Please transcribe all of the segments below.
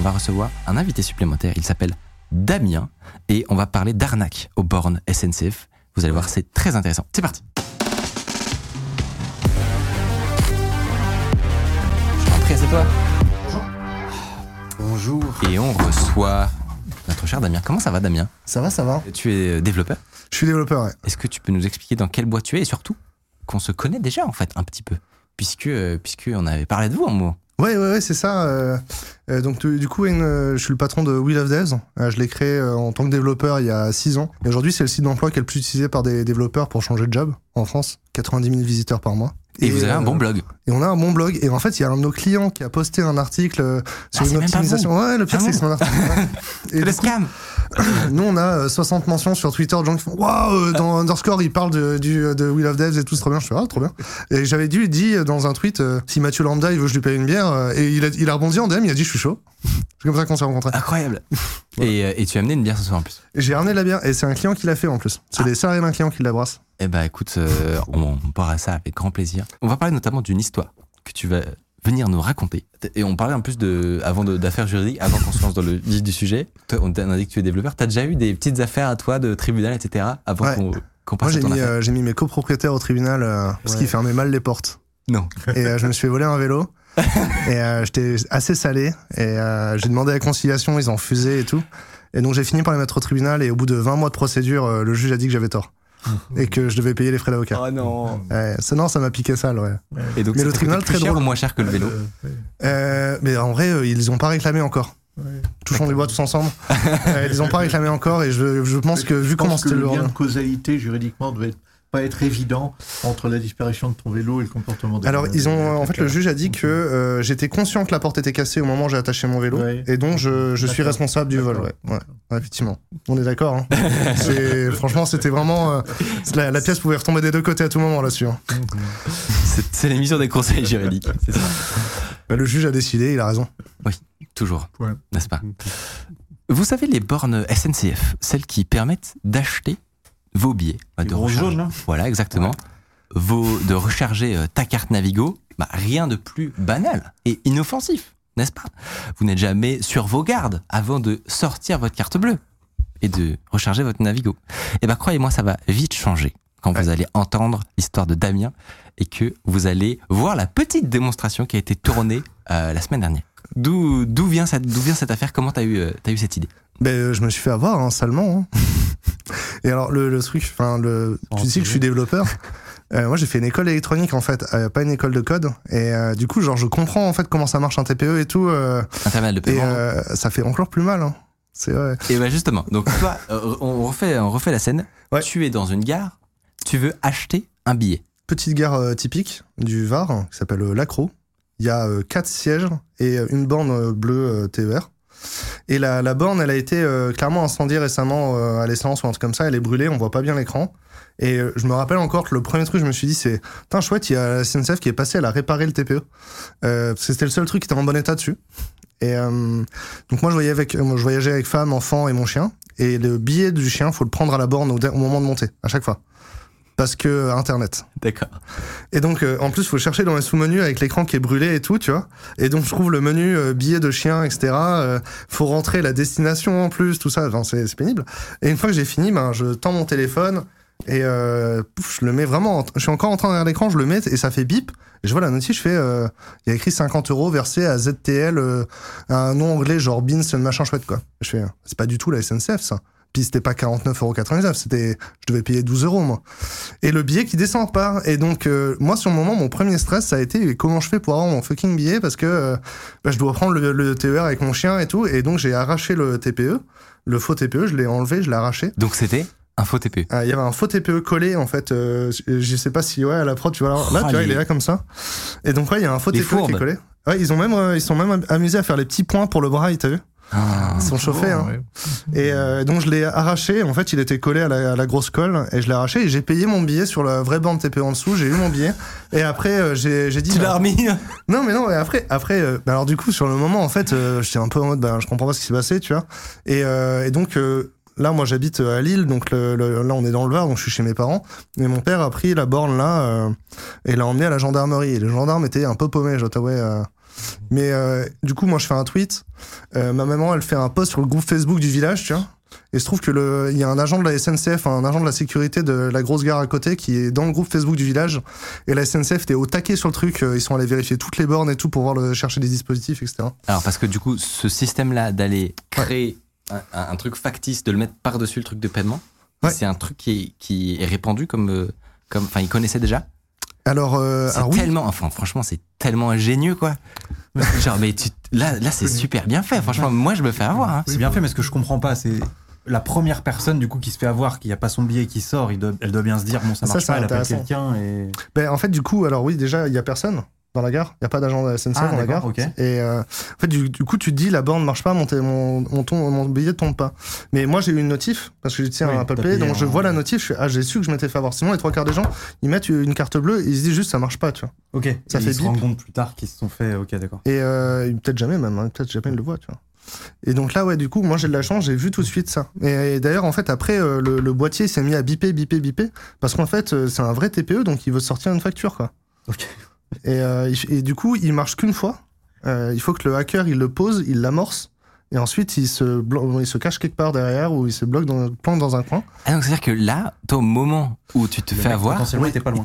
On va recevoir un invité supplémentaire. Il s'appelle Damien et on va parler d'arnaque aux bornes SNCF. Vous allez voir, c'est très intéressant. C'est parti. Je c'est toi. Bonjour. Et on reçoit notre cher Damien. Comment ça va, Damien? Ça va, ça va Tu es euh, développeur? Je suis développeur, ouais. Est-ce que tu peux nous expliquer dans quelle boîte tu es et surtout qu'on se connaît déjà en fait un petit peu? Puisque euh, puisque on avait parlé de vous un moment. Ouais, ouais, ouais, c'est ça. euh, euh, donc, du du coup, euh, je suis le patron de Wheel of Devs. Euh, je l'ai créé en tant que développeur il y a 6 ans. Et aujourd'hui, c'est le site d'emploi qui est le plus utilisé par des développeurs pour changer de job en France. 90 000 visiteurs par mois. Et, vous avez un bon blog. Et on a un bon blog. Et en fait, il y a un de nos clients qui a posté un article euh, sur Ah, c'est une optimisation. Ouais, le pire, Ah c'est que bon c'est un article. Et le coup, scam. nous, on a euh, 60 mentions sur Twitter de gens qui font Waouh, euh, dans Underscore, il parle de, du, de Wheel of Devs et tout, c'est trop bien. Je fais Ah, trop bien. Et j'avais dû dit dans un tweet euh, Si Mathieu Lambda, il veut que je lui paye une bière, euh, et il a, il a rebondi en DM, il a dit Je suis chaud. C'est comme ça qu'on s'est rencontrés. Incroyable. Et, euh, et tu as amené une bière ce soir en plus. J'ai ramené de la bière, et c'est un client qui l'a fait en plus. C'est les salariés d'un client qui la brasse. Eh ben écoute, euh, on, on part à ça avec grand plaisir. On va parler notamment d'une histoire que tu vas venir nous raconter. Et on parlait en plus de avant d'affaires juridiques, avant qu'on se lance dans le vif du sujet. Toi, on t'a dit que tu es développeur. T'as déjà eu des petites affaires à toi de tribunal, etc. Avant Ouais. qu'on Moi, passe à j'ai mis, euh, mis mes copropriétaires au tribunal euh, parce qu'ils fermaient mal les portes. Non. Et euh, je me suis fait voler un vélo. et euh, j'étais assez salé. Et euh, j'ai demandé la conciliation, ils ont refusé et tout. Et donc j'ai fini par les mettre au tribunal. Et au bout de 20 mois de procédure, euh, le juge a dit que j'avais tort. et que je devais payer les frais d'avocat. Oh non. Ouais, ça, non, ça m'a piqué sale, ouais. Et donc Mais le tribunal, très cher drôle. ou moins cher que le vélo Euh, mais en vrai, euh, ils ont pas réclamé encore. Touchons les bois tous ensemble. Euh, ils ont pas réclamé encore. Et je, je pense que vu Je comment c'était le lien de causalité juridiquement devait pas être évident entre la disparition de ton vélo et le comportement des Alors, ils ont, en fait, le juge a dit que euh, j'étais conscient que la porte était cassée au moment où j'ai attaché mon vélo, Ouais. et donc je, je suis responsable du vol. D'accord. Ouais. Ouais. Ouais, effectivement. On est d'accord. Hein. C'est- Franchement, c'était vraiment euh, la, la pièce pouvait retomber des deux côtés à tout moment là-dessus. hein. C'est l'émission des conseils juridiques. Ça. Bah, le juge a décidé, il a raison. Toujours. Ouais. N'est-ce pas? Vous savez les bornes SNCF, celles qui permettent d'acheter vos billets Les de gros recharge. jaunes, là Voilà, exactement. Vos, de recharger euh, ta carte Navigo, bah, rien de plus banal et inoffensif, n'est-ce pas? Vous n'êtes jamais sur vos gardes avant de sortir votre carte bleue et de recharger votre Navigo. Et ben croyez-moi, ça va vite changer quand vous allez entendre l'histoire de Damien et que vous allez voir la petite démonstration qui a été tournée euh, la semaine dernière. D'où d'où vient cette d'où vient cette affaire? Comment t'as eu euh, t'as eu cette idée? Ben, euh, je me suis fait avoir, hein, salement. hein. Et alors, le, le truc, enfin, le, tu sais que je suis développeur. Euh, moi, j'ai fait une école électronique, en fait, euh, pas une école de code. Et euh, du coup, genre, je comprends, en fait, comment ça marche un TPE et tout. Un terminal de et paiement. euh, ça fait encore plus mal. Hein. C'est vrai. Et ben justement, donc toi, on refait, on refait la scène. Ouais. Tu es dans une gare, tu veux acheter un billet. Petite gare typique du Var, hein, qui s'appelle Lacro. Il y a quatre sièges et une borne bleue TER. Et la, borne, elle a été euh, clairement incendiée récemment euh, à l'essence ou un truc comme ça. Elle est brûlée, on voit pas bien l'écran. Et euh, je me rappelle encore que le premier truc, je me suis dit, c'est Putain, chouette, il y a la SNCF qui est passée, elle a réparé le TPE. Parce que c'était le seul truc qui était en bon état dessus. Et donc moi, je voyageais avec, je voyageais avec femme, enfant et mon chien. Et le billet du chien, faut le prendre à la borne au moment de monter, à chaque fois. Parce que Internet. D'accord. Et donc, euh, en plus, faut chercher dans les sous-menus avec l'écran qui est brûlé et tout, tu vois. Et donc, je trouve le menu euh, billet de chien, etc. euh, faut rentrer la destination en plus, tout ça. Enfin, c'est pénible. Et une fois que j'ai fini, ben, je tends mon téléphone et euh, pouf, je le mets vraiment. en- je suis encore en train de regarder l'écran, je le mets et ça fait bip. Et je vois la notice, je fais. euh, Il y a écrit 50 euros versé à ZTL, un nom anglais genre Beans, machin chouette, quoi. Je fais. C'est pas du tout la SNCF, ça. Puis c'était pas 49,99€, c'était, je devais payer 12 euros, moi. Et le billet qui descend pas. Et donc, euh, moi, sur le moment, mon premier stress, ça a été comment je fais pour avoir mon fucking billet? Parce que euh, bah, je dois prendre le, le TER avec mon chien et tout. Et donc, j'ai arraché le TPE, le faux TPE, je l'ai enlevé, je l'ai arraché. Donc c'était Un faux TPE. Ah, Il y avait un faux TPE collé en fait. euh, je sais pas si ouais à la prod tu vois là, là, tu vois il est là comme ça. Et donc ouais il y a un faux Les TPE qui fourbes. est collé. Ouais ils ont même euh, ils sont même amusés à faire les petits points pour le braille t'as vu? Ah. Ils sont chauffés hein. Ouais. Et euh, donc je l'ai arraché. En fait il était collé à la, à la grosse colle et je l'ai arraché et j'ai payé mon billet sur la vraie bande TPE en dessous. J'ai eu mon billet et après euh, j'ai j'ai dit. Tu bah, l'as remis Non, mais non, et après, après euh, bah alors du coup, sur le moment, en fait, euh, j'étais un peu en mode, bah, je comprends pas ce qui s'est passé, tu vois. Et, euh, et donc, euh, là, moi, j'habite à Lille, donc le, le- là, on est dans le Var, donc je suis chez mes parents. Et mon père a pris la borne là euh, et l'a emmené à la gendarmerie. Et les gendarmes étaient un peu paumés, je euh. Mais euh, du coup, moi, je fais un tweet. Euh, ma maman, elle fait un post sur le groupe Facebook du village, tu vois. Et se trouve que le, il y a un agent de la SNCF, un agent de la sécurité de la grosse gare à côté, qui est dans le groupe Facebook du village. Et la SNCF était au taquet sur le truc. euh, Ils sont allés vérifier toutes les bornes et tout pour voir le, chercher des dispositifs, etc. Alors, parce que du coup, ce système-là d'aller créer un, un truc factice, de le mettre par-dessus le truc de paiement, Ouais. c'est un truc qui est, qui est répandu comme. comme Enfin, ils connaissaient déjà? Alors, euh, C'est oui, tellement. Enfin, franchement, c'est tellement ingénieux, quoi. Genre, mais tu, là, là c'est super bien fait. Franchement, moi, je me fais avoir. hein. C'est bien fait, mais ce que je comprends pas, c'est la première personne du coup qui se fait avoir, qui a pas son billet qui sort, il doit- elle doit bien se dire bon ça Ça, marche c'est pas, elle appelle quelqu'un et ben, en fait, du coup, alors oui, déjà, il y a personne dans la gare. Il y a pas d'agent de la SNCF Ah, dans la gare. d'accord, ok. Et euh, en fait, du, du coup, tu te dis, la borne marche pas, mon, mon, mon, ton- mon billet tombe pas. Mais moi, j'ai eu une notif, parce que tiens Oui, à Apple Pay, donc je vois la notif, je fais, ah, j'ai su que je m'étais fait avoir. Sinon, les trois quarts des gens, ils mettent une carte bleue et ils se disent juste, ça marche pas, tu vois. ok. Ça Et fait ils se rendent compte plus tard qu'ils se sont fait. Ok, d'accord. Et euh, peut-être jamais même, hein, peut-être jamais ils le voient, tu vois. Et donc là, ouais, du coup, moi j'ai de la chance, j'ai vu tout de suite ça. Et, et d'ailleurs, en fait, après, euh, le, le boîtier s'est mis à biper, biper, biper, parce qu'en fait, c'est un vrai TPE, donc il veut sortir une facture, quoi. Ok. Et, euh, et du coup, il marche qu'une fois. Euh, il faut que le hacker, il le pose, il l'amorce, et ensuite, il se, il se cache quelque part derrière, ou il se bloque dans, plante dans un coin. Ah, donc, c'est-à-dire que là, toi, au moment où tu te Le fais avoir,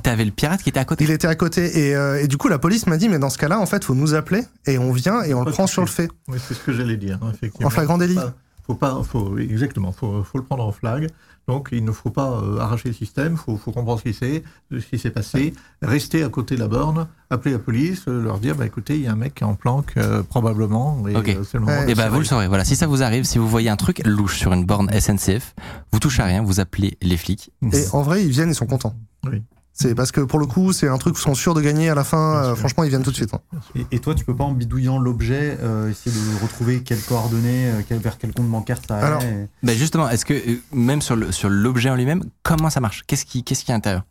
t'avais le pirate qui était à côté. Il était à côté, et, euh, et du coup, la police m'a dit, mais dans ce cas-là, en fait, faut nous appeler, et on vient, et on le prend sur le fait. Oui, c'est ce que j'allais dire, hein, effectivement. En flagrant délit. Pas- Faut pas, faut, exactement, faut, faut le prendre en flag. Donc, il ne faut pas euh, arracher le système, faut, faut comprendre ce qui s'est, ce qui s'est passé, rester à côté de la borne, appeler la police, euh, leur dire, bah, écoutez, il y a un mec qui est en planque, euh, probablement, et Ok. euh, c'est le moment. Ouais, de Et bah, vous le saurez. Voilà, si ça vous arrive, si vous voyez un truc louche sur une borne SNCF, vous touchez à rien, vous appelez les flics. Et en vrai, ils viennent, ils sont contents. Oui. C'est parce que pour le coup, c'est un truc qu'ils sont sûrs de gagner à la fin. Euh, franchement, ils viennent tout de suite. hein. Et, et toi, tu peux pas en bidouillant l'objet euh, essayer de retrouver quelles coordonnées, euh, quel- vers quel compte bancaire ça allait Alors, et- Bah justement, est-ce que même sur le sur l'objet en lui-même, comment ça marche? Qu'est-ce qui qu'est-ce qui est à l'intérieur?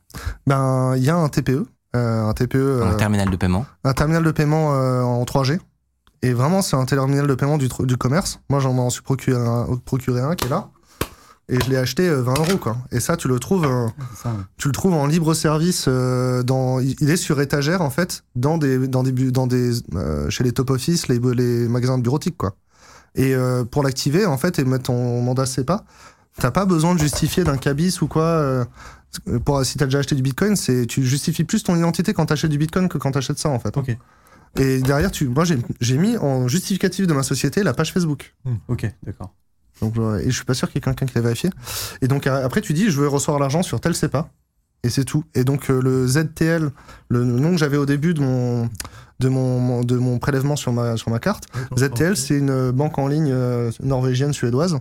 Ben, il y a un TPE, euh, un TPE, euh, Un terminal de paiement. un terminal de paiement euh, en 3G. Et vraiment, c'est un terminal de paiement du, commerce. Moi, j'en m'en suis procuré un, procuré un qui est là. Et je l'ai acheté euh, 20 euros, quoi. Et ça, tu le trouves, euh, c'est ça, ouais. tu le trouves en libre service. euh, dans, il est sur étagère, en fait, dans des, dans des, dans des, euh, chez les top office, les, les magasins de bureautique, quoi. Et euh, pour l'activer, en fait, et mettre ton mandat CEPA, t'as pas besoin de justifier d'un cabis ou quoi. euh, pour, si t'as déjà acheté du bitcoin, c'est, tu justifies plus ton identité quand t'achètes du bitcoin que quand t'achètes ça, en fait. Ok. Et derrière, tu, moi, j'ai, j'ai mis en justificatif de ma société la page Facebook. Ok, d'accord. Donc, euh, et je suis pas sûr qu'il y ait quelqu'un qui l'a vérifié. Et donc, après, tu dis, je veux recevoir l'argent sur tel CEPA. Et c'est tout. Et donc, euh, le ZTL, le nom que j'avais au début de mon, de mon, mon- de mon prélèvement sur ma, sur ma carte, ZTL, c'est une banque en ligne euh, norvégienne, suédoise,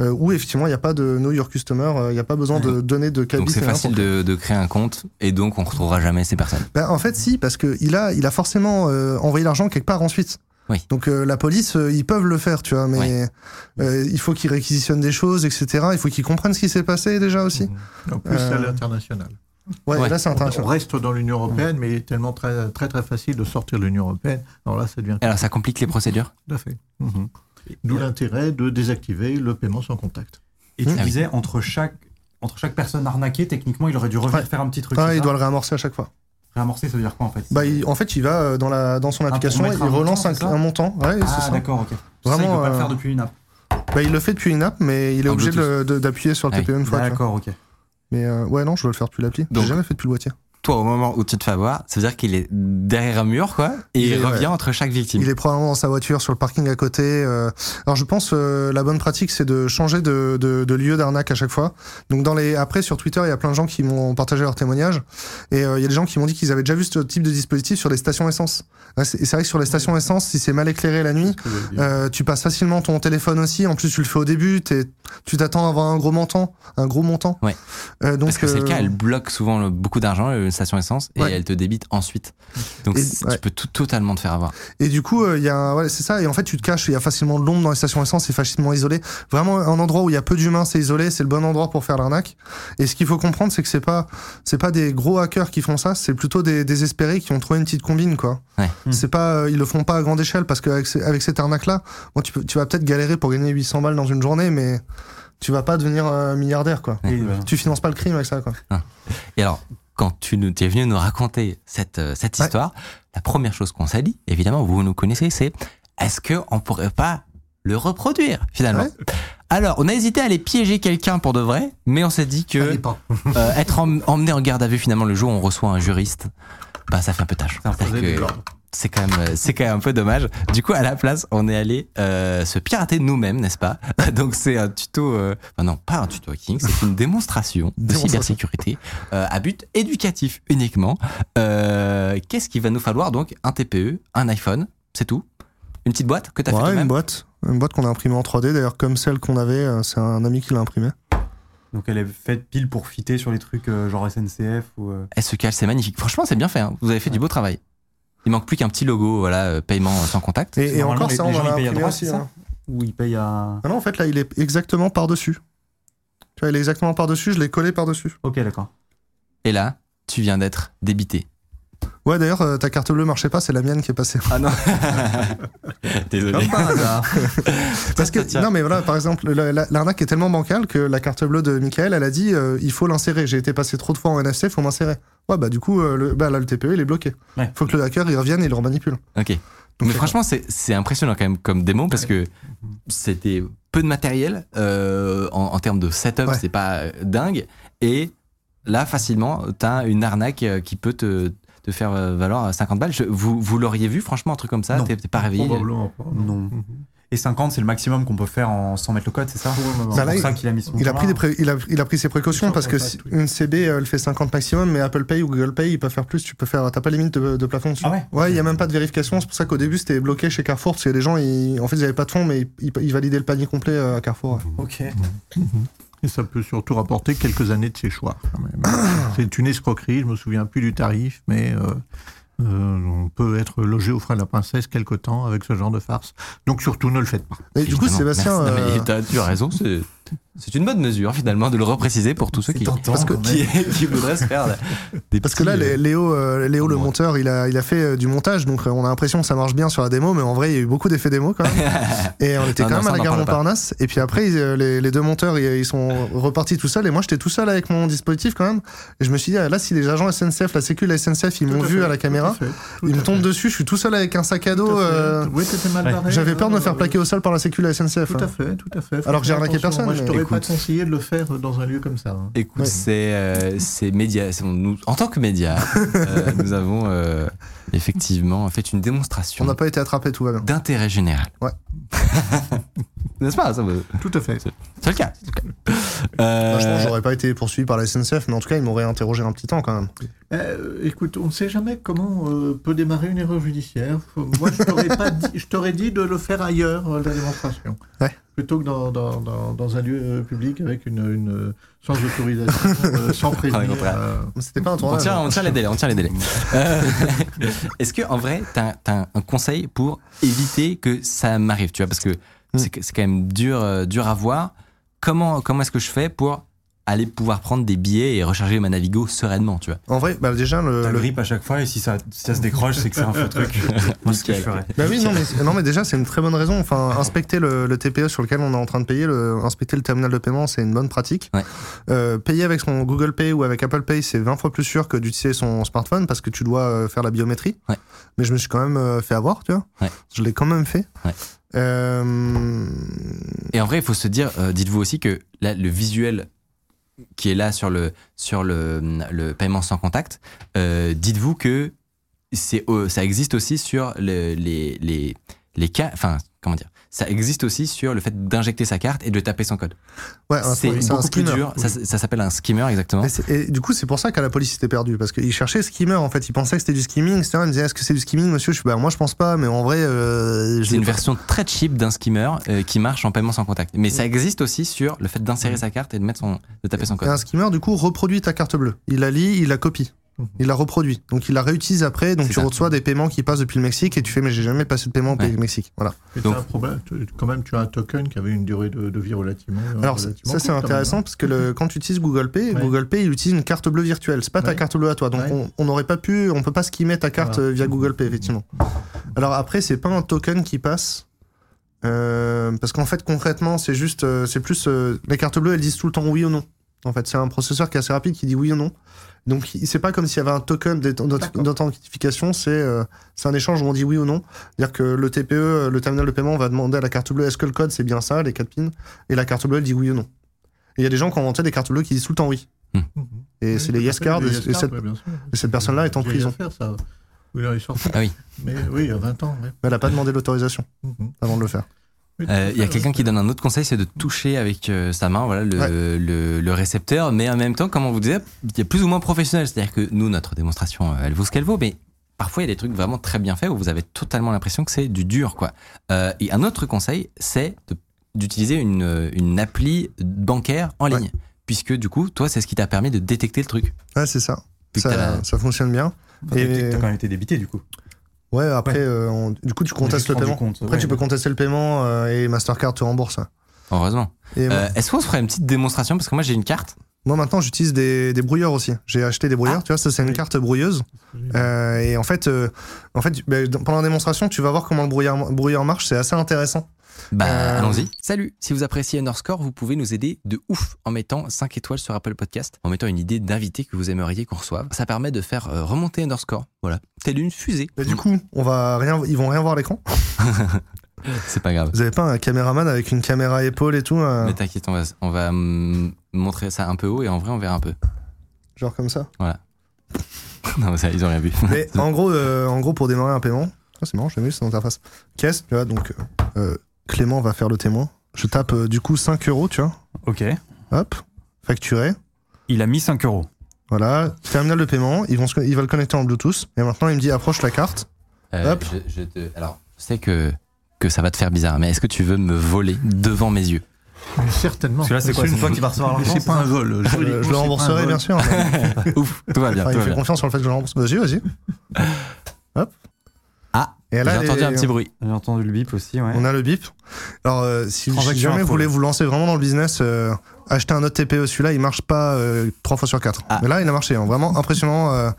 euh, où effectivement, il n'y a pas de know your customer, euh, il n'y a pas besoin de donner de cabis. Donc c'est facile de, de créer un compte et donc on retrouvera jamais ces personnes. Ben, en fait, si, parce qu'il a, il a forcément euh, envoyé l'argent quelque part ensuite. Oui. Donc euh, la police, euh, ils peuvent le faire, tu vois, mais euh, il faut qu'ils réquisitionnent des choses, etc. Il faut qu'ils comprennent ce qui s'est passé déjà aussi. En plus, c'est à l'international. Ouais, Ouais. là c'est On, international. reste dans l'Union européenne, mais il est tellement très, très très facile de sortir de l'Union européenne. Alors là, ça devient Alors ça complique les procédures. tout à fait. Mhm. D'où l'intérêt de désactiver le paiement sans contact. Et tu Mmh. Ah disais, entre chaque, entre chaque personne arnaquée, techniquement, il aurait dû revenir Ouais. faire un petit truc. Ah, c'est il doit le réamorcer à chaque fois. Réamorcer, ça veut dire quoi en fait Bah, il- en fait, il va euh, dans, la, dans son application, il un montant, relance un, montant. Ouais, c'est Ah, ça. d'accord, ok. Vraiment, ça, il peut pas le euh, faire depuis une app. Bah, il le fait depuis une app, mais il est En obligé d'appuyer sur le Ah oui. TPE une fois. D'accord, ok. Mais euh, ouais, non, je dois le faire depuis l'appli. J'ai Donc- jamais fait depuis le boîtier. Toi, au moment où tu te fais avoir, ça veut dire qu'il est derrière un mur, quoi, et il, Il est- revient ouais. entre chaque victime. Il est probablement dans sa voiture sur le parking à côté. euh. Alors je pense euh, la bonne pratique c'est de changer de, de, de lieu d'arnaque à chaque fois. Donc dans les après sur Twitter il y a plein de gens qui m'ont partagé leurs témoignages et euh, il y a des gens qui m'ont dit qu'ils avaient déjà vu ce type de dispositif sur les stations essence. Ouais, c'est- Et c'est vrai que sur les stations essence si c'est mal éclairé la nuit, euh, tu passes facilement ton téléphone aussi. En plus tu le fais au début, t'es- tu t'attends à avoir un gros montant, un gros montant. Ouais. Euh, donc Parce que c'est le euh, cas, elle bloque souvent le- beaucoup d'argent, une station essence, et Ouais. elle te débite ensuite. Donc Et- c- ouais. tu peux tout, totalement te faire avoir. Et du coup, euh, il y a, un- ouais, c'est ça. Et en fait, tu te caches. Il y a facilement de l'ombre dans les stations essence. C'est facilement isolé. Vraiment, un endroit où il y a peu d'humains, c'est isolé. C'est le bon endroit pour faire l'arnaque. Et ce qu'il faut comprendre, c'est que c'est pas, c'est pas des gros hackers qui font ça. C'est plutôt des désespérés qui ont trouvé une petite combine, quoi. Ouais. C'est pas, euh, ils le font pas à grande échelle parce qu'avec avec cette arnaque-là, bon, tu peux, tu vas peut-être galérer pour gagner 800 balles dans une journée, mais tu vas pas devenir euh, milliardaire, quoi. Et, euh, Tu finances pas le crime avec ça, quoi. Et alors, quand tu, nous, tu es venu nous raconter cette, euh, cette Ouais. histoire, la première chose qu'on s'est dit, évidemment, vous nous connaissez, c'est est-ce qu'on pourrait pas le reproduire, finalement Ouais. Alors, on a hésité à aller piéger quelqu'un pour de vrai, mais on s'est dit que euh, être em- emmené en garde à vue, finalement, le jour où on reçoit un juriste, bah, ça fait un peu tâche. C'est quand même c'est quand même un peu dommage. Du coup, à la place, on est allé euh, se pirater nous-mêmes, n'est-ce pas? Donc c'est un tuto, euh, enfin non, pas un tuto hacking, c'est une démonstration de cybersécurité euh, à but éducatif uniquement. Euh, Qu'est-ce qu'il va nous falloir donc? Un TPE, un iPhone, c'est tout? Une petite boîte que t'as fait Ouais, une toi-même boîte, une boîte qu'on a imprimée en 3D. D'ailleurs, comme celle qu'on avait, c'est un ami qui l'a imprimée. donc elle est faite pile pour fitter sur les trucs euh, genre SNCF ou. euh, Elle se cale, c'est magnifique. Franchement, c'est bien fait. hein. Vous avez fait du beau travail. Il manque plus qu'un petit logo, voilà, euh, paiement sans contact. Et, encore, ça, on gens, en a ils payent à imprimé droite, aussi. hein. Ou ils payent à. Ah non, en fait, là, il est exactement par-dessus. Tu vois, il est exactement par-dessus, je l'ai collé par-dessus. Ok, d'accord. Et là, tu viens d'être débité. Ouais, d'ailleurs, euh, ta carte bleue marchait pas, c'est la mienne qui est passée. Ah non Désolé. Par hasard. Parce que, non, mais voilà, par exemple, la- la- l'arnaque est tellement bancale que la carte bleue de Michael, elle a dit euh, il faut l'insérer. J'ai été passé trop de fois en NFC, il faut m'insérer. Ouais, bah, du coup, euh, le, bah, là, le TPE, il est bloqué. Ouais. Faut que le hacker, il revienne et il le remanipule. Ok. Donc, Mais franchement, c'est impressionnant quand même comme démo parce que c'était peu de matériel en, en termes de setup, Ouais. c'est pas dingue. Et là, facilement, t'as une arnaque qui peut te, te faire euh, valoir 50 balles. Je- vous vous l'auriez vu, franchement, un truc comme ça? T'es pas réveillé? Probablement pas. Non. Et 50, c'est le maximum qu'on peut faire en 100 mètres le code, c'est ça? Bah C'est pour ça qu'il a mis son Il a, pris des caméra. pré- il, a, il a pris ses précautions Sans parce que si- une CB elle fait 50 maximum mais Apple Pay ou Google Pay ils peuvent faire plus tu peux faire t'as pas limite de, de plafond dessus Ah ouais? Ouais il y a même pas de vérification c'est pour ça qu'au début c'était bloqué chez Carrefour parce qu'il y a des gens ils, en fait ils avaient pas de fonds mais ils, validaient le panier complet euh, à Carrefour ouais. Ok. Et ça peut surtout rapporter quelques années de ses choix. C'est une escroquerie, je me souviens plus du tarif, mais euh, euh, on peut être logé au frais de la princesse quelque temps avec ce genre de farce. Donc surtout ne le faites pas. et du coup. Sébastien Merci. Non, mais euh, t'as- tu as raison, c'est c'est une bonne mesure finalement de le repréciser pour tous ceux qui, tentant, parce que- qui, qui voudraient se faire des parce que là euh, Léo euh, Léo le Ouais. monteur il a il a fait euh, du montage donc euh, on a l'impression que ça marche bien sur la démo mais en vrai il y a eu beaucoup d'effets démo quand même et on était Non, quand non, même à la gare pas. Montparnasse et puis après ils, euh, les, les deux monteurs ils, ils sont repartis tout seuls et moi j'étais tout seul avec mon dispositif quand même et je me suis dit ah, là si les agents SNCF la sécu de la SNCF ils m'ont vu fait, à la caméra tout ils me tombent dessus je suis tout seul avec un sac à dos euh, Oui, t'étais mal ouais. barré. j'avais peur de me faire plaquer au sol par la sécu de la SNCF Tout hein. à fait, tout à fait. Alors que j'ai arnaqué personne, Pas conseillé de le faire dans un lieu comme ça. hein. Écoute, Ouais. c'est euh, c'est média. nous, en tant que média, euh, nous avons euh, effectivement fait une on démonstration n'a pas été attrapé tout va bien d'intérêt général. Ouais. N'est-ce pas ça me- Tout à fait. C'est le cas. c'est le cas. Euh, franchement j'aurais pas été poursuivi par la SNCF mais en tout cas ils m'auraient interrogé un petit temps quand même Euh, écoute, on ne sait jamais comment euh, peut démarrer une erreur judiciaire. Moi, je t'aurais pas dit, je t'aurais dit de le faire ailleurs, euh, la démonstration, Ouais. plutôt que dans, dans, dans, dans un lieu public avec une, une sans autorisation, euh, sans prévenir. euh, c'était pas un on tournage tient, hein. on tient les délais, on tient les délais. Euh, Est-ce que en vrai, t'as as un conseil pour éviter que ça m'arrive, tu vois, parce que C'est c'est quand même dur, euh, dur à voir. Comment comment est-ce que je fais pour aller pouvoir prendre des billets et recharger ma Navigo sereinement, tu vois en vrai bah déjà le, T'as le- grip à chaque fois et si ça, si ça se décroche, c'est que c'est un faux truc. Moi, ce que je ferais. Bah oui, non mais, non, mais déjà, c'est une très bonne raison. Enfin, inspecter le, le TPE sur lequel on est en train de payer, le, inspecter le terminal de paiement, c'est une bonne pratique. Ouais. Euh, payer avec son Google Pay ou avec Apple Pay, c'est 20 fois plus sûr que d'utiliser son smartphone parce que tu dois euh, faire la biométrie. Ouais. Mais je me suis quand même euh, fait avoir, tu vois. Ouais. Je l'ai quand même fait. Ouais. Euh, Et en vrai, il faut se dire, euh, dites-vous aussi que là, le visuel qui est là sur le, sur le, le paiement sans contact, euh, dites-vous que c'est, ça existe aussi sur le- les, les, les cas, enfin, comment dire, ça existe aussi sur le fait d'injecter sa carte et de taper son code. Ouais, C'est c'est un beaucoup plus dur. Ça, ça s'appelle un skimmer, exactement. Et du coup, c'est pour ça qu'à la police était perdu parce qu'ils cherchaient skimmer en fait. Ils pensaient que c'était du skimming, etc. Ils me disaient est-ce que c'est du skimming, monsieur? Je suis bah moi je pense pas, mais en vrai, euh, C'est une pas. version très cheap d'un skimmer euh, qui marche en paiement sans contact. Mais Mm. ça existe aussi sur le fait d'insérer sa carte et de mettre son, de taper son Et code. un skimmer du coup reproduit ta carte bleue. Il la lit, il la copie. Il la reproduit. Donc il la réutilise après. Donc tu ça. reçois des paiements qui passent depuis le Mexique et tu fais mais j'ai jamais passé de paiement au Ouais. Mexique. Voilà. Et Donc- un problème, quand même, tu as un token qui avait une durée de, de vie relativement. Alors relativement ça c'est même, intéressant hein. parce que le, quand tu utilises Google Pay, Ouais. Google Pay il utilise une carte bleue virtuelle. C'est pas ta carte bleue à toi. Donc Ouais. on- n'aurait pas pu, on peut pas skimmer ta carte Voilà. euh, via Google Pay effectivement. Alors après c'est pas un token qui passe. euh, parce qu'en fait concrètement c'est juste euh, c'est plus euh, les cartes bleues elles disent tout le temps oui ou non. En fait c'est un processeur qui est assez rapide qui dit oui ou non. Donc c'est pas comme s'il y avait un token d'authentification, c'est euh, c'est un échange où on dit oui ou non. C'est-à-dire que le TPE, euh, le terminal de paiement, va demander à la carte bleue est-ce que le code c'est bien ça, les 4 pins, et la carte bleue elle dit oui ou non. Et il y a des gens qui ont inventé des cartes bleues qui disent tout le temps oui. Mhm. Et Oui, c'est les yes cards, les et, yes cette, ouais, bien sûr. et cette personne-là est en prison. affaire, ça. Oui, alors, il sort. Ah oui. Mais oui, il y a 20 ans. ouais. Elle a pas demandé l'autorisation Mhm. avant de le faire. Euh, Il y a quelqu'un qui donne un autre conseil, c'est de toucher avec euh, sa main, voilà, le, Ouais. le, le récepteur, mais en même temps, comme on vous disait, il y a plus ou moins professionnel. C'est-à-dire que nous, notre démonstration, euh, elle vaut ce qu'elle vaut, mais parfois il y a des trucs vraiment très bien faits où vous avez totalement l'impression que c'est du dur, quoi. Euh, et un autre conseil, c'est d'utiliser une, une appli bancaire en Ouais. ligne, puisque du coup, toi, c'est ce qui t'a permis de détecter le truc. Ouais, c'est ça. Ça, la- ça fonctionne bien. Et Et- t'as quand même été débité du coup. Ouais, après, Ouais. euh, on- du coup, tu contestes le paiement. compte, Après, ouais. tu peux contester le paiement euh, et Mastercard te rembourse. Heureusement. Euh, Est-ce qu'on se ferait une petite démonstration? Parce que moi, j'ai une carte. moi, maintenant, j'utilise des, des brouilleurs aussi. J'ai acheté des brouilleurs. Ah. Tu vois, ça, c'est une carte brouilleuse. Euh, et en fait, euh, en fait ben, pendant la démonstration, tu vas voir comment le brouilleur, brouilleur marche. C'est assez intéressant. Bah, Euh, allons-y. Salut. Si vous appréciez Underscore, vous pouvez nous aider de ouf en mettant 5 étoiles sur Apple Podcast, en mettant une idée d'invité que vous aimeriez qu'on reçoive. Ça permet de faire euh, remonter Underscore. Voilà. Telle une fusée. Mais du coup, on va rien, ils vont rien voir à l'écran. C'est pas grave. Vous avez pas un caméraman avec une caméra épaule et tout, euh, Mais t'inquiète, on va, on va hum, montrer ça un peu haut et en vrai, on verra un peu. genre comme ça. non, ça, ils ont rien vu. Mais en gros, euh, en gros, pour démarrer un paiement, ah, c'est marrant, j'ai vu cette interface. Caisse, tu vois, donc euh, Clément va faire le témoin. Je tape euh, du coup 5 euros, tu vois. Ok. Hop, facturé. Il a mis 5 euros. Voilà, terminal de paiement. Ils vont, se- il va le connecter en Bluetooth. Et maintenant, il me dit approche la carte. Euh, Hop. je, je te... Alors, je sais que, que ça va te faire bizarre, mais est-ce que tu veux me voler devant mes yeux? Mais certainement. Parce que là, c'est quoi une- C'est toi qui vas recevoir Mais l'argent c'est pas un vol. Euh, je le rembourserai, bien sûr. Ouf, tout va bien, Enfin, tout il va fait bien. confiance sur le fait que je le rembourse. Vas-y, vas-y. Hop. J'ai entendu les- un petit bruit. J'ai entendu le bip aussi, ouais. On a le bip. Alors, euh, si, jamais vous voulez vous lancer vraiment dans le business, euh, achetez un autre TPE. Celui-là, il marche pas euh, trois fois sur quatre. Ah. Mais là, il a marché. hein. Vraiment impressionnant. euh,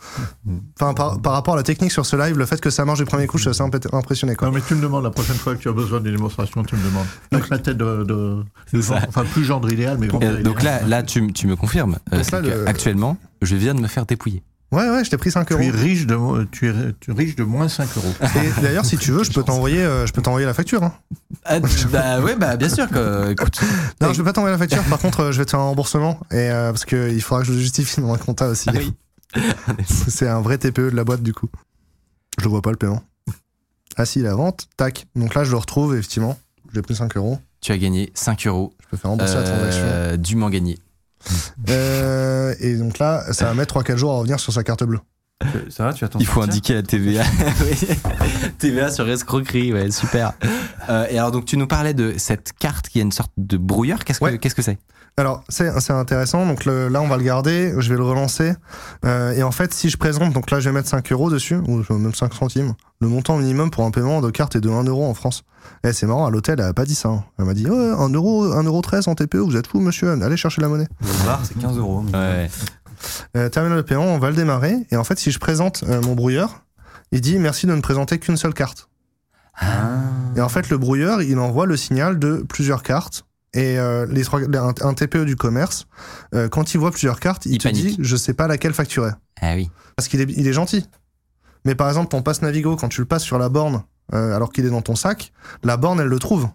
Enfin, par, par rapport à la technique sur ce live, le fait que ça marche du premier coup, je suis assez impressionné. Quoi. Non, mais tu me demandes la prochaine fois que tu as besoin d'une démonstration, tu me demandes. Avec ma tête de. de, de ça. genre- enfin, plus gendre idéal, mais grand Euh, donc là, là tu, tu me confirmes. euh, là, que le- Actuellement, je viens de me faire dépouiller. Ouais, ouais, je t'ai pris 5 tu euros. es riche de, mo- tu es, tu es riche de moins 5 euros. Et d'ailleurs, si tu veux, je peux t'envoyer, euh, je peux t'envoyer la facture. Hein. Ah, bah ouais, bah bien sûr que. Écoute, Non, je vais pas t'envoyer la facture. Par contre, euh, je vais te faire un remboursement et euh, parce que il faudra que je justifie dans un compta aussi. Ah oui. C'est un vrai TPE de la boîte du coup. Je le vois pas le paiement. Ah si, la vente, tac. Donc là, je le retrouve effectivement. J'ai pris 5 euros. tu as gagné 5 euros. Je peux faire rembourser la transaction. Dûment gagné. Euh, et donc là, ça va mettre 3-4 jours à revenir sur sa carte bleue. Ça va, tu attends. Il faut indiquer la TVA. TVA sur escroquerie, ouais, super. Euh, et alors, donc, tu nous parlais de cette carte qui est une sorte de brouilleur. Qu'est-ce que c'est? Alors, c'est intéressant. Donc le- là, on va le garder. Je vais le relancer. Euh, et en fait, si je présente, donc là, je vais mettre 5 euros dessus, ou même 5 centimes. Le montant minimum pour un paiement de carte est de 1 euro en France. Eh, c'est marrant, à l'hôtel, elle a pas dit ça. hein. Elle m'a dit, ouais, 1 euro, 1 euro 13 en TPE, vous êtes fou, monsieur. Allez chercher la monnaie. Le bar, c'est 15 euros. Ouais. Euh, terminal de paiement, on va le démarrer. Et en fait, si je présente euh, mon brouilleur, il dit, merci de ne présenter qu'une seule carte. Ah. Et en fait, le brouilleur, il envoie le signal de plusieurs cartes. Et euh, les trois, un, un TPE du commerce, euh, quand il voit plusieurs cartes, il, Il te panique. dit je sais pas laquelle facturer. Ah oui. Parce qu'il est, il est gentil. Mais par exemple, ton passe Navigo, quand tu le passes sur la borne, alors qu'il est dans ton sac, la borne, elle le trouve.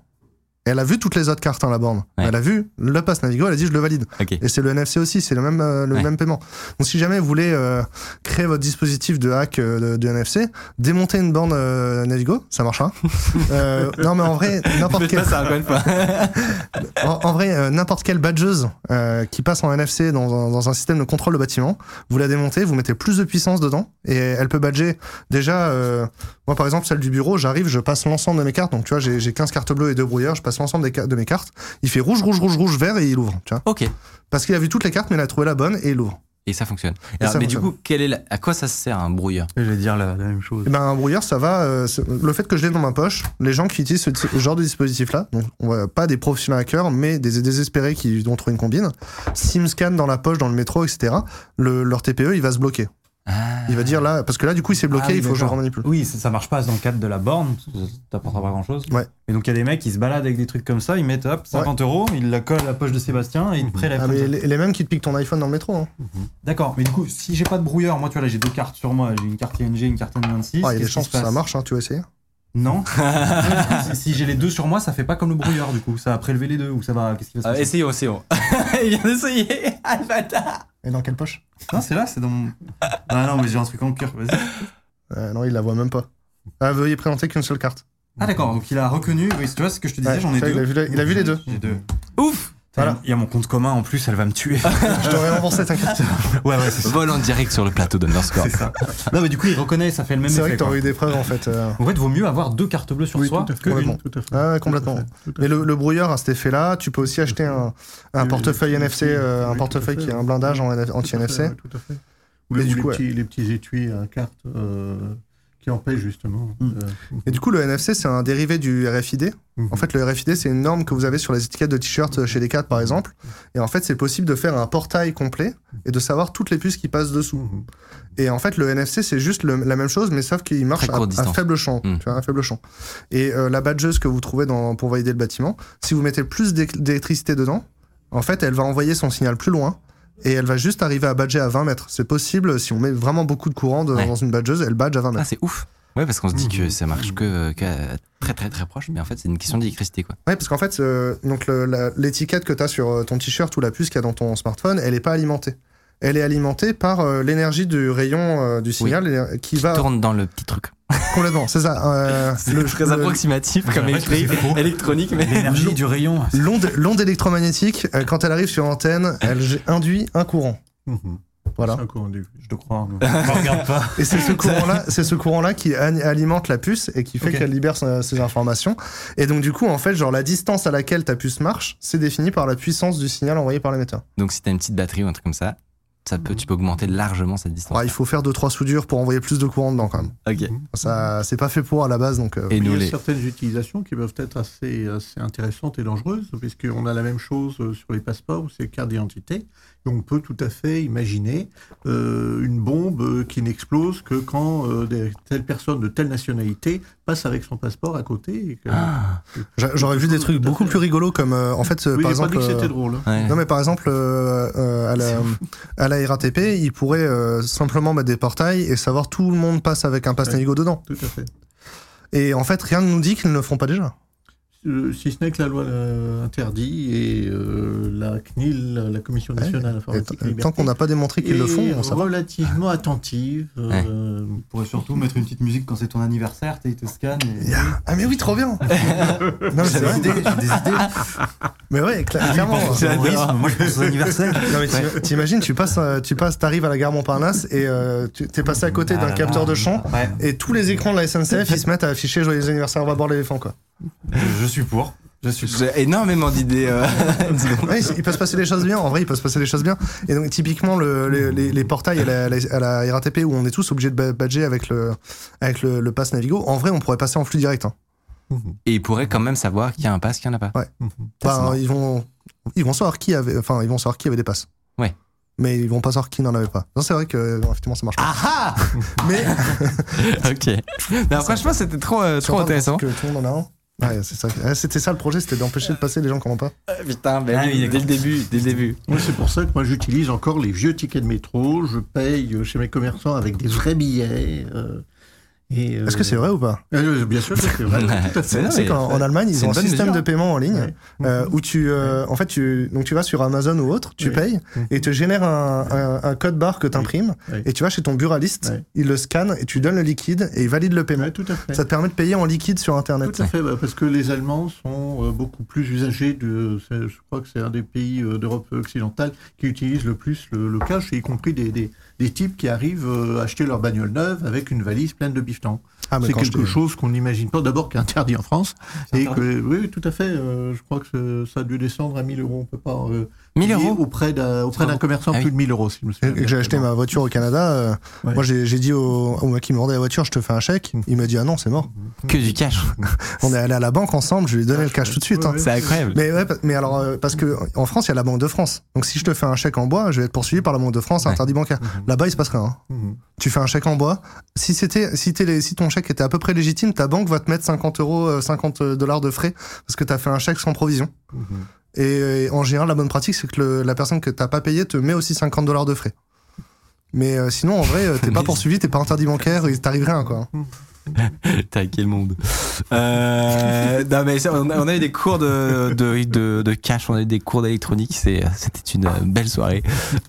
Elle a vu toutes les autres cartes, hein, la borne. Ouais. Elle a vu le pass Navigo, elle a dit je le valide. Et c'est le NFC aussi, c'est le même, euh, le Ouais. même paiement. Donc si jamais vous voulez euh, créer votre dispositif de hack euh, de, NFC, démontez une borne euh, Navigo, ça marchera. Euh, non mais en vrai, n'importe quel, ça en, en vrai, n'importe quelle badgeuse euh, qui passe en NFC dans un, dans un système de contrôle de bâtiment, vous la démontez, vous mettez plus de puissance dedans et elle peut badger déjà. euh, moi par exemple, celle du bureau, j'arrive, je passe l'ensemble de mes cartes. Donc tu vois, j'ai j'ai 15 cartes bleues et deux brouilleurs, je passe l'ensemble des ca- de mes cartes. Il fait rouge, rouge, rouge, rouge, vert et il ouvre. Tu vois, ok. parce qu'il a vu toutes les cartes, mais il a trouvé la bonne et il ouvre. Et ça fonctionne. Et Alors, ça mais du coup, quel est la- à quoi ça sert un brouilleur? Je vais dire la, la même chose. Et ben un brouilleur, ça va. euh, le fait que je l'ai dans ma poche, les gens qui utilisent ce, ce genre de dispositif-là, donc on va pas des professionnels hackers, mais des désespérés qui vont trouver une combine, SIM scan dans la poche, dans le métro, etc. Le, leur TPE, il va se bloquer. Ah. Il va dire là, parce que là, du coup, il s'est bloqué, Ah oui, il faut que je le remanipule. Oui, ça, ça marche pas dans le cadre de la borne, ça t'apportera pas grand chose. Ouais. Et donc il y a des mecs qui se baladent avec des trucs comme ça, ils mettent hop, 50 euros, ils la collent à la poche de Sébastien et ils te prélèvent. Ah, mais les, les mêmes qui te piquent ton iPhone dans le métro. Hein. D'accord, mais du coup, si j'ai pas de brouilleur, moi tu vois là j'ai deux cartes sur moi, j'ai une carte ING, une carte N26. Ah, il y a des chances que ça marche, hein, tu vas essayer. Non. si si j'ai les deux sur moi, ça fait pas comme le brouilleur du coup, ça va prélever les deux ou ça va. Qu'est-ce qui va se Ah, passer essayons, essayons. Il vient d'essayer. Ah, le bâtard. Et dans quelle poche Non, c'est là, c'est dans mon. Ah non, mais j'ai un truc en cœur, vas-y. Euh, Non, il la voit même pas. Ah, veuillez présenter qu'une seule carte. Ah d'accord, donc il a reconnu, oui, tu vois ce que je te disais, Ouais, j'en ai ça, il a vu les- il a vu les deux. J'ai deux. Ouf. Voilà. Il y a mon compte commun en plus, elle va me tuer. Je t'aurais remboursé, t'inquiète. ouais, ouais, c'est ça. Vol en direct sur le plateau d'Underscore. C'est ça. Non, mais du coup, il reconnaît, ça fait le même C'est vrai effet. que t'aurais eu des preuves, en fait. euh. En fait, vaut mieux avoir deux cartes bleues sur Oui, soi tout à fait. que complètement. une. Tout à fait. Ah, Tout à complètement. fait, tout à Mais le, le brouilleur a cet effet-là. Tu peux aussi acheter un, portefeuille NFC, euh, un portefeuille à qui a un blindage en NF Tout à fait, anti-NFC. Tout à fait. Ou, les, les coup, petits, les petits étuis à carte euh, qui empêchent justement. Mm. euh, Et du coup, le NFC, c'est un dérivé du RFID. mhm. En fait, le RFID, c'est une norme que vous avez sur les étiquettes de t-shirts chez Decathlon, par exemple. Et en fait, c'est possible de faire un portail complet et de savoir toutes les puces qui passent dessous. Mhm. Et en fait, le NFC, c'est juste le- la même chose, mais sauf qu'il marche à, faible champ. Tu vois, à faible champ. Et euh, la badgeuse que vous trouvez dans, pour valider le bâtiment, si vous mettez plus d'électricité dedans, en fait, elle va envoyer son signal plus loin. Et elle va juste arriver à badger à 20 mètres. C'est possible si on met vraiment beaucoup de courant de- Ouais. dans une badgeuse, elle badge à 20 Ah, mètres. c'est ouf. Ouais, parce qu'on se dit que Mhm. ça marche que, que très très très proche, mais en fait, c'est une question d'électricité, quoi. Ouais, parce qu'en fait, euh, donc l'étiquette que tu as sur euh, ton t-shirt ou la puce qu'il y a dans ton smartphone, elle n'est pas alimentée. Elle est alimentée par euh, l'énergie du rayon euh, du signal euh, qui va Tourne dans le petit truc. complètement. C'est ça. euh, le- très le- approximatif comme c'est faux. électronique, mais. L'énergie du rayon. L'onde l'onde électromagnétique, euh, quand elle arrive sur l'antenne, elle induit un courant. Mhm. Voilà. C'est un courant. Je te crois. Ne regarde pas. Et c'est ce courant-là, c'est ce courant-là qui a- alimente la puce et qui fait qu'elle libère ses informations. Et donc du coup, en fait, genre la distance à laquelle ta puce marche, c'est défini par la puissance du signal envoyé par l'émetteur. Donc, si t'as une petite batterie ou un truc comme ça, ça peut, tu peux augmenter largement cette distance. Ouais, il faut faire deux trois soudures pour envoyer plus de courant dedans quand même. Ok. Ça, c'est pas fait pour à la base, donc. euh, Et Il nous, y a les. certaines utilisations qui peuvent être assez, assez intéressantes et dangereuses, puisqu'on a la même chose euh, sur les passeports ou ces cartes d'identité. Et on peut tout à fait imaginer euh, une bombe qui n'explose que quand euh, des, telle personne de telle nationalité passe avec son passeport à côté. et que- Ah, j'a- J'aurais vu des trucs beaucoup plus rigolos comme, euh, en fait, oui, par j'ai pas exemple. dit que c'était drôle. hein. ouais. Non mais par exemple euh, euh, à, la, à la RATP, ils pourraient euh, simplement mettre des portails et savoir tout le monde passe avec un pass Ouais. Navigo dedans. Tout à fait. Et en fait, rien ne nous dit qu'ils ne le feront pas déjà. Euh, si ce n'est que la loi euh, interdit et euh, la CNIL, la Commission nationale Et informatique et t- liberté, tant qu'on n'a pas démontré qu'ils le font, est on va. relativement attentive. euh, On pourrait surtout mettre une petite musique quand c'est ton anniversaire, t'es- ils te. Et... Yeah. Ah mais oui, trop bien. non. J'ai des idées, j'ai des idées. Mais ouais, cla- clairement. Au terrorisme, Moi, je pense aux anniversaires. Non, mais t'im- T'imagines, tu passes, tu passes, t'arrives à la gare Montparnasse et euh, tu t'es passé à côté d'un Ah, capteur de champ Ouais, et tous les écrans de la SNCF ils se mettent à afficher joyeux anniversaire, on va boire l'éléphant quoi. Je, suis pour. Je suis pour. J'ai énormément d'idées. euh. Ouais, il peut se passer des choses bien. En vrai, il peut se passer des choses bien. Et donc, typiquement, le, les, les- les portails à la, à la RATP où on est tous obligés de ba- badger avec le, avec le, le pass Navigo, en vrai, on pourrait passer en flux direct. hein. Et ils pourraient quand même savoir qu'il y a un pass, qu'il n'y en a pas. Ouais. ils vont, ils vont savoir qui avait, enfin, ils vont savoir qui avait des passes. Ouais. Mais ils vont pas savoir qui n'en avait pas. Non, c'est vrai que, euh, effectivement, ça marche pas. Ah Mais, Ok. Non, franchement, c'était trop, euh, trop intéressant. Que tout le monde en a un. Ouais, c'est ça. C'était ça le projet, c'était d'empêcher de passer les gens qui n'en ont pas. Putain, ben Ah oui, dès le début, dès le début. Oui, c'est pour ça que moi j'utilise encore les vieux tickets de métro. Je paye chez mes commerçants avec des vrais billets. euh, euh, Est-ce que c'est vrai ou pas? Euh, Bien sûr que c'est vrai. C'est qu'en en Allemagne, ils ont un système mesure. de paiement en ligne Ouais. euh, où tu, euh, en fait, tu, donc tu vas sur Amazon ou autre, tu Ouais. payes et te génère un, un- un code barre que tu imprimes Ouais. et tu vas chez ton buraliste, Ouais. il le scanne et tu donnes le liquide et il valide le paiement. Ouais, tout à fait. Ça te permet de payer en liquide sur Internet. Tout à fait, bah, parce que les Allemands sont euh, beaucoup plus usagers de. Je crois que c'est un des pays euh, d'Europe occidentale qui utilise le plus le, le cash, y compris des, des, des types qui arrivent euh, acheter leur bagnole neuve avec une valise pleine de bifetons. Ah, mais c'est quelque te- chose qu'on n'imagine pas. D'abord, qui est interdit en France. C'est Et que, oui, tout à fait. euh, je crois que ça a dû descendre à 1000 euros. On peut pas. euh, 1000 payer euros Auprès d'un auprès d'un commerçant, Ah oui. plus de 1000 euros, si je me souviens. Et que j'ai acheté ma voiture au Canada, euh, Ouais. moi j'ai j'ai dit au, au mec qui me vendait la voiture, je te fais un chèque. Il m'a dit ah non, c'est mort. Que du cash. On est allé à la banque ensemble, je lui ai donné le cash tout de suite. Ouais, hein. C'est incroyable. Mais ouais, mais alors euh, parce que en France il y a la Banque de France. Donc si je te fais un chèque en bois, je vais être poursuivi par la Banque de France, Ouais. interdit bancaire. Là-bas il se passe rien. hein. Mhm. Tu fais un chèque en bois. Si c'était, si, t'es les- si ton chèque était à peu près légitime, ta banque va te mettre 50 euros, euh, 50 dollars de frais parce que t'as fait un chèque sans provision. Mhm. Et, euh, en général, la bonne pratique, c'est que le- la personne que t'as pas payé te met aussi 50 dollars de frais. Mais euh, sinon, en vrai, euh, t'es pas poursuivi, t'es pas interdit bancaire, il t'arrive rien, quoi. T'as quel monde euh, Non mais on, a, on a eu des cours de, de, de, de cash, on a eu des cours d'électronique, c'était une belle soirée.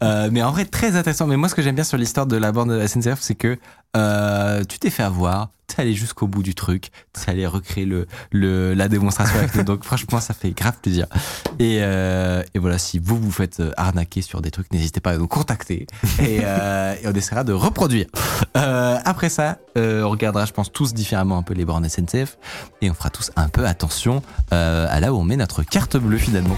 Euh, mais en vrai très intéressant. Mais moi ce que j'aime bien sur l'histoire de la borne de la SNCF, c'est que euh, tu t'es fait avoir, t'es allé jusqu'au bout du truc, t'es allé recréer le, le, la démonstration avec nous. Donc franchement ça fait grave plaisir. Et, euh, et voilà, si vous vous faites euh, arnaquer sur des trucs, n'hésitez pas à nous contacter et, euh, et on essaiera de reproduire. Euh, après ça, on regardera, je pense, tous différemment un peu les bornes SNCF et on fera tous un peu attention à là où on met notre carte bleue finalement.